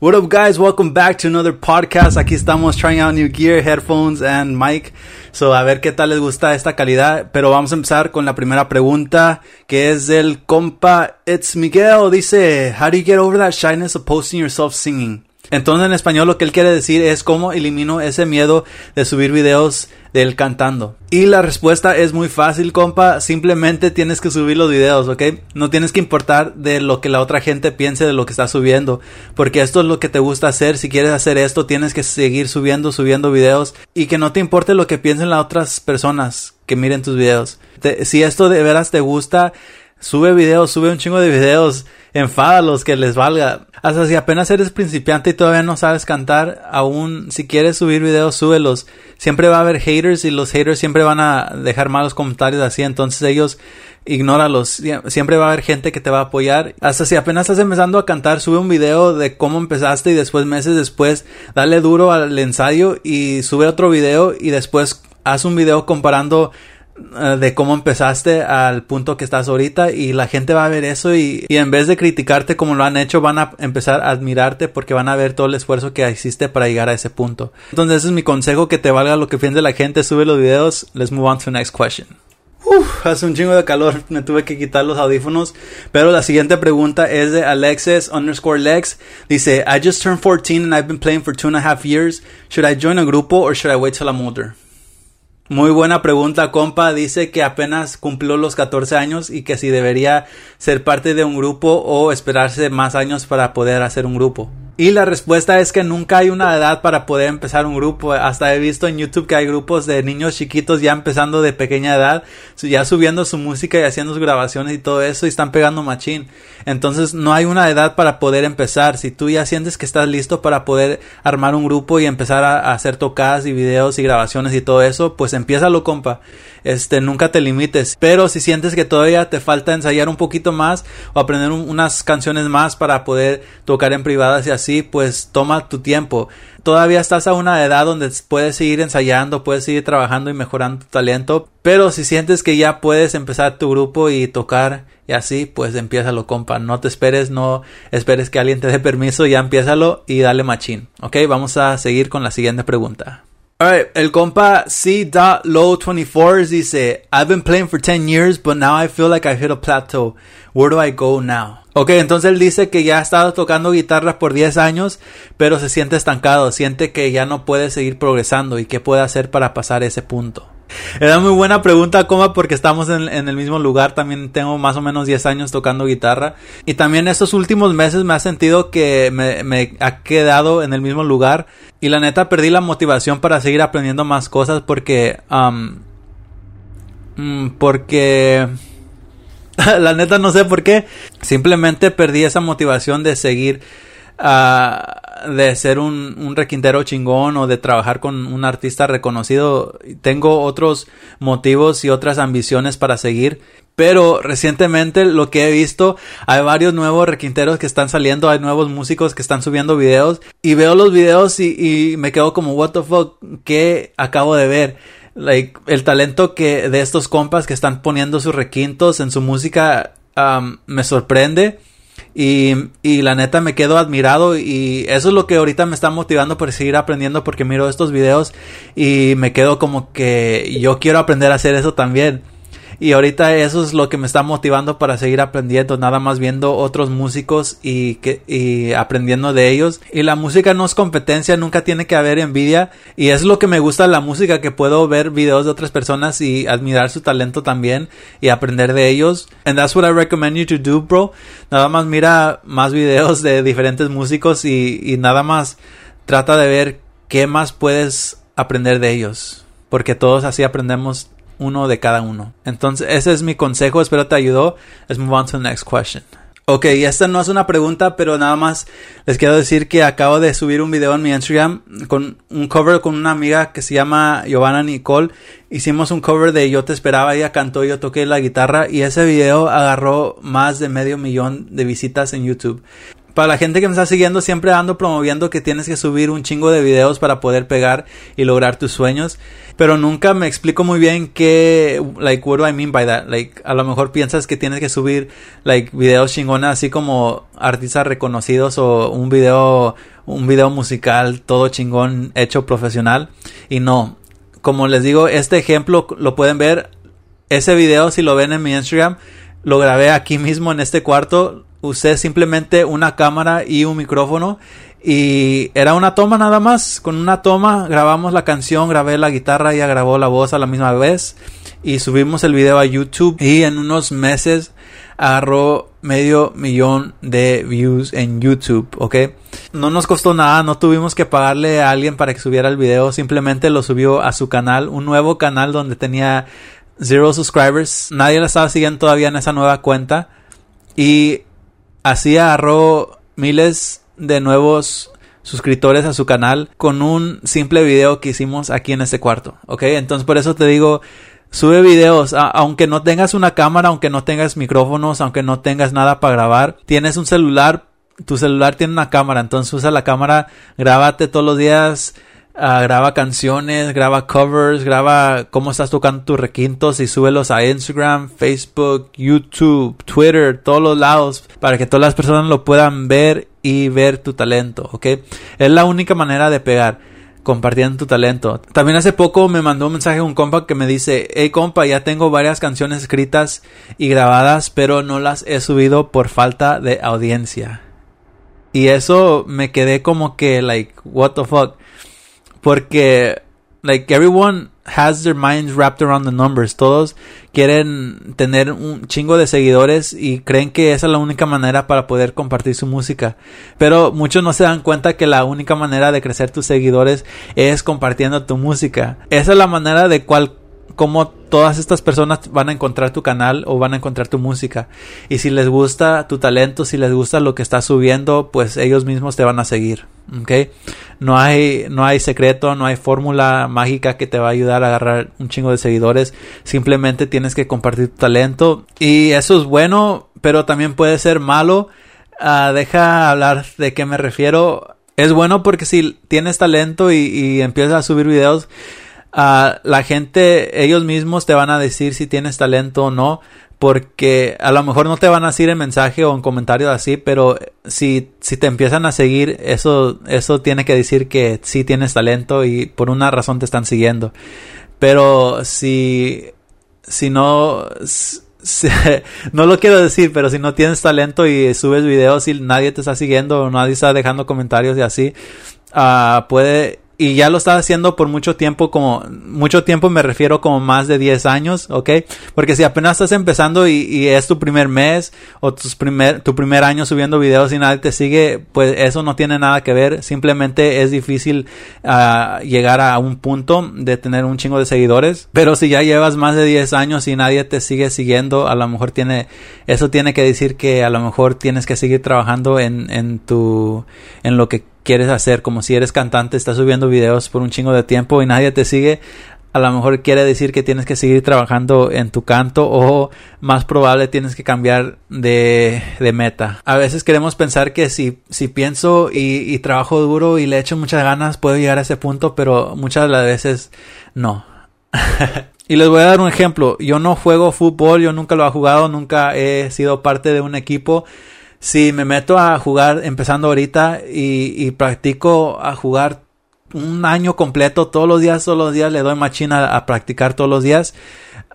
What up, guys? Welcome back to another podcast. Aquí estamos trying out new gear, headphones, and mic. So, a ver qué tal les gusta esta calidad. Pero vamos a empezar con la primera pregunta, que es del compa It's Miguel. Dice, How do you get over that shyness of posting yourself singing? Entonces, en español, lo que él quiere decir es cómo elimino ese miedo de subir videos de él cantando. Y la respuesta es muy fácil, compa. Simplemente tienes que subir los videos, ¿ok? No tienes que importar de lo que la otra gente piense de lo que estás subiendo. Porque esto es lo que te gusta hacer. Si quieres hacer esto, tienes que seguir subiendo, subiendo videos. Y que no te importe lo que piensen las otras personas que miren tus videos. si esto de veras te gusta, sube videos, sube un chingo de videos enfádalos, que les valga. Hasta si apenas eres principiante y todavía no sabes cantar, aún si quieres subir videos, súbelos. Siempre va a haber haters y los haters siempre van a dejar malos comentarios así, entonces ellos ignóralos. Siempre va a haber gente que te va a apoyar. Hasta si apenas estás empezando a cantar, sube un video de cómo empezaste y después meses después, dale duro al ensayo y sube otro video y después haz un video comparando de cómo empezaste al punto que estás ahorita y la gente va a ver eso y, y, en vez de criticarte como lo han hecho van a empezar a admirarte porque van a ver todo el esfuerzo que hiciste para llegar a ese punto. Entonces ese es mi consejo que te valga lo que piense la gente, sube los videos. Let's move on to the next question. Uf, hace un chingo de calor, me tuve que quitar los audífonos. Pero la siguiente pregunta es de Alexis underscore Lex. Dice, I just turned 14 and I've been playing for two and a half years. Should I join a grupo or should I wait till I'm older? Muy buena pregunta, compa. Dice que apenas cumplió los 14 años y que si debería ser parte de un grupo o esperarse más años para poder hacer un grupo. Y la respuesta es que nunca hay una edad para poder empezar un grupo. Hasta he visto en YouTube que hay grupos de niños chiquitos ya empezando de pequeña edad, ya subiendo su música y haciendo sus grabaciones y todo eso y están pegando machín. Entonces no hay una edad para poder empezar. Si tú ya sientes que estás listo para poder armar un grupo y empezar a, hacer tocadas y videos y grabaciones y todo eso, pues empiézalo, compa. Este, nunca te limites. Pero si sientes que todavía te falta ensayar un poquito más o aprender unas canciones más para poder tocar en privadas y así, pues toma tu tiempo. Todavía estás a una edad donde puedes seguir ensayando, puedes seguir trabajando y mejorando tu talento, pero si sientes que ya puedes empezar tu grupo y tocar y así, pues empiézalo, compa. No te esperes, no esperes que alguien te dé permiso, ya empiézalo y dale machín. Ok, vamos a seguir con la siguiente pregunta. Alright, el compa C.Low24 dice, I've been playing for 10 years, but now I feel like I've hit a plateau. Where do I go now? Ok, entonces él dice que ya ha estado tocando guitarra por 10 años, pero se siente estancado, siente que ya no puede seguir progresando y qué puede hacer para pasar ese punto. Era muy buena pregunta, coma, porque estamos en, el mismo lugar. También tengo más o menos 10 años tocando guitarra. Y también estos últimos meses me ha sentido que me ha quedado en el mismo lugar. Y la neta perdí la motivación para seguir aprendiendo más cosas porque... Mm, porque... la neta no sé por qué. Simplemente perdí esa motivación de seguir de ser un, un, requintero chingón o de trabajar con un artista reconocido. Tengo otros motivos y otras ambiciones para seguir. Pero recientemente lo que he visto, hay varios nuevos requinteros que están saliendo, hay nuevos músicos que están subiendo videos y veo los videos y, me quedo como, what the fuck, ¿qué acabo de ver? Like, el talento que de estos compas que están poniendo sus requintos en su música um, me sorprende y, y, la neta me quedo admirado y eso es lo que ahorita me está motivando por seguir aprendiendo porque miro estos videos y me quedo como que yo quiero aprender a hacer eso también. Y ahorita eso es lo que me está motivando para seguir aprendiendo, nada más viendo otros músicos y, que, y aprendiendo de ellos. Y la música no es competencia, nunca tiene que haber envidia. Y es lo que me gusta la música, que puedo ver videos de otras personas y admirar su talento también y aprender de ellos. And that's what I recommend you to do, bro. Nada más mira más videos de diferentes músicos y, y nada más trata de ver qué más puedes aprender de ellos. Porque todos así aprendemos uno de cada uno. Entonces, ese es mi consejo, espero te ayudó. Let's move on to the next question. Ok, esta no es una pregunta, pero nada más les quiero decir que acabo de subir un video en mi Instagram con un cover con una amiga que se llama Giovanna Nicole. Hicimos un cover de Yo te esperaba, ella cantó, yo toqué la guitarra y ese video agarró más de medio millón de visitas en YouTube Para la gente que me está siguiendo, siempre ando promoviendo que tienes que subir un chingo de videos para poder pegar y lograr tus sueños. Pero nunca me explico muy bien qué, like, what do I mean by that? Like, a lo mejor piensas que tienes que subir, like, videos chingones así como artistas reconocidos o un video, un video musical todo chingón hecho profesional. Y no. Como les digo, este ejemplo lo pueden ver. Ese video, si lo ven en mi Instagram, lo grabé aquí mismo en este cuarto. Usé simplemente una cámara y un micrófono. Y era una toma nada más. Con una toma grabamos la canción, grabé la guitarra, ella grabó la voz a la misma vez. Y subimos el video a YouTube. Y en unos meses agarró medio millón de views en YouTube, ¿ok? No nos costó nada, no tuvimos que pagarle a alguien para que subiera el video, simplemente lo subió a su canal, un nuevo canal donde tenía zero subscribers, nadie la estaba siguiendo todavía en esa nueva cuenta y así agarró miles de nuevos suscriptores a su canal con un simple video que hicimos aquí en este cuarto, ¿ok? Entonces por eso te digo, sube videos, aunque no tengas una cámara, aunque no tengas micrófonos, aunque no tengas nada para grabar, tienes un celular, tu celular tiene una cámara, entonces usa la cámara, grábate todos los días, ah, graba canciones, graba covers, graba cómo estás tocando tus requintos y súbelos a Instagram, Facebook, YouTube, Twitter, todos los lados, para que todas las personas lo puedan ver y ver tu talento, ¿ok? Es la única manera de pegar compartiendo tu talento. También hace poco me mandó un mensaje un compa que me dice, hey compa, ya tengo varias canciones escritas y grabadas, pero no las he subido por falta de audiencia. Y eso me quedé como que, like, what the fuck. Porque, like, everyone has their minds wrapped around the numbers. Todos quieren tener un chingo de seguidores y creen que esa es la única manera para poder compartir su música. Pero muchos no se dan cuenta que la única manera de crecer tus seguidores es compartiendo tu música. Esa es la manera de cual cómo todas estas personas van a encontrar tu canal o van a encontrar tu música. Y si les gusta tu talento, si les gusta lo que estás subiendo, pues ellos mismos te van a seguir. ¿Ok? No hay, no hay secreto, no hay fórmula mágica que te va a ayudar a agarrar un chingo de seguidores. Simplemente tienes que compartir tu talento. Y eso es bueno, pero también puede ser malo. Ah, deja hablar de qué me refiero. Es bueno porque si tienes talento y empiezas a subir videos, la gente, ellos mismos te van a decir si tienes talento o no, porque a lo mejor no te van a decir en mensaje o en comentario así, pero si, si te empiezan a seguir, eso, eso tiene que decir que sí tienes talento y por una razón te están siguiendo. Pero si, si no, no lo quiero decir, pero si no tienes talento y subes videos y nadie te está siguiendo o nadie está dejando comentarios y así, uh, puede y ya lo estás haciendo por mucho tiempo, como mucho tiempo me refiero como más de 10 años, ¿ok? Porque si apenas estás empezando y, es tu primer mes o tus primer, tu primer año subiendo videos y nadie te sigue, pues eso no tiene nada que ver, simplemente es difícil uh, llegar a un punto de tener un chingo de seguidores, pero si ya llevas más de 10 años y nadie te sigue siguiendo, a lo mejor tiene, eso tiene que decir que a lo mejor tienes que seguir trabajando en, en tu, en lo que quieres hacer, como si eres cantante, estás subiendo videos por un chingo de tiempo y nadie te sigue, a lo mejor quiere decir que tienes que seguir trabajando en tu canto o más probable tienes que cambiar de, de meta. A veces queremos pensar que si, si pienso y, y, trabajo duro y le echo muchas ganas puedo llegar a ese punto, pero muchas de las veces no. y les voy a dar un ejemplo. Yo no juego fútbol, yo nunca lo he jugado, nunca he sido parte de un equipo si me meto a jugar empezando ahorita y, practico a jugar un año completo, todos los días, todos los días le doy machina a practicar todos los días.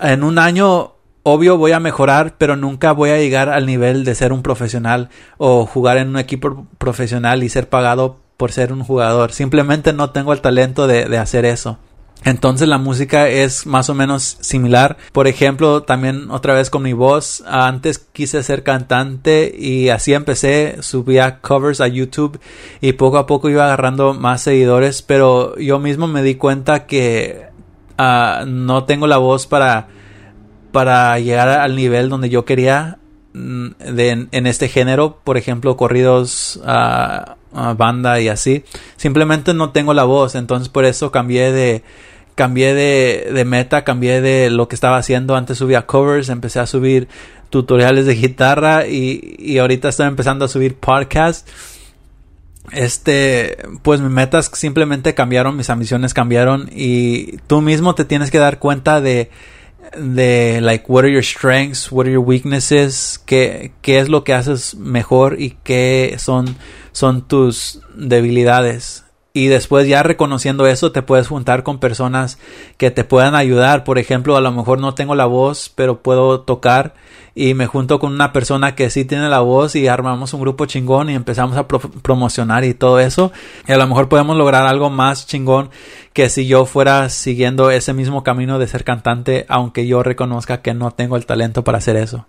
En un año, obvio, voy a mejorar, pero nunca voy a llegar al nivel de ser un profesional o jugar en un equipo profesional y ser pagado por ser un jugador. Simplemente no tengo el talento de hacer eso. Entonces la música es más o menos similar. Por ejemplo, también otra vez con mi voz. Antes quise ser cantante y así empecé. Subía covers a YouTube y poco a poco iba agarrando más seguidores. Pero yo mismo me di cuenta que uh, no tengo la voz para, para llegar al nivel donde yo quería de, en, este género. Por ejemplo, corridos a banda y así. Simplemente no tengo la voz. Entonces por eso cambié de cambié de, de meta, cambié de lo que estaba haciendo. Antes subía covers, empecé a subir tutoriales de guitarra y, y ahorita estoy empezando a subir podcasts. Este, pues mis metas simplemente cambiaron, mis ambiciones cambiaron y tú mismo te tienes que dar cuenta de, de like what are your strengths, what are your weaknesses, qué, qué es lo que haces mejor y qué son, son tus debilidades. Y después ya reconociendo eso te puedes juntar con personas que te puedan ayudar. Por ejemplo, a lo mejor no tengo la voz, pero puedo tocar y me junto con una persona que sí tiene la voz y armamos un grupo chingón y empezamos a promocionar y todo eso. Y a lo mejor podemos lograr algo más chingón que si yo fuera siguiendo ese mismo camino de ser cantante, aunque yo reconozca que no tengo el talento para hacer eso.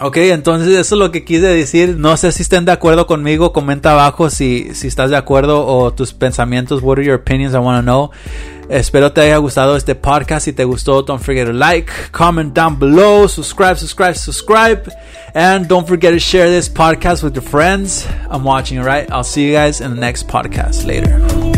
Ok, entonces eso es lo que quise decir. No sé si estén de acuerdo conmigo. Comenta abajo si, si estás de acuerdo o tus pensamientos. What are your opinions? I want to know. Espero te haya gustado este podcast. Si te gustó, don't forget to like, comment down below, subscribe, subscribe, subscribe. And don't forget to share this podcast with your friends. I'm watching, alright? I'll see you guys in the next podcast. Later.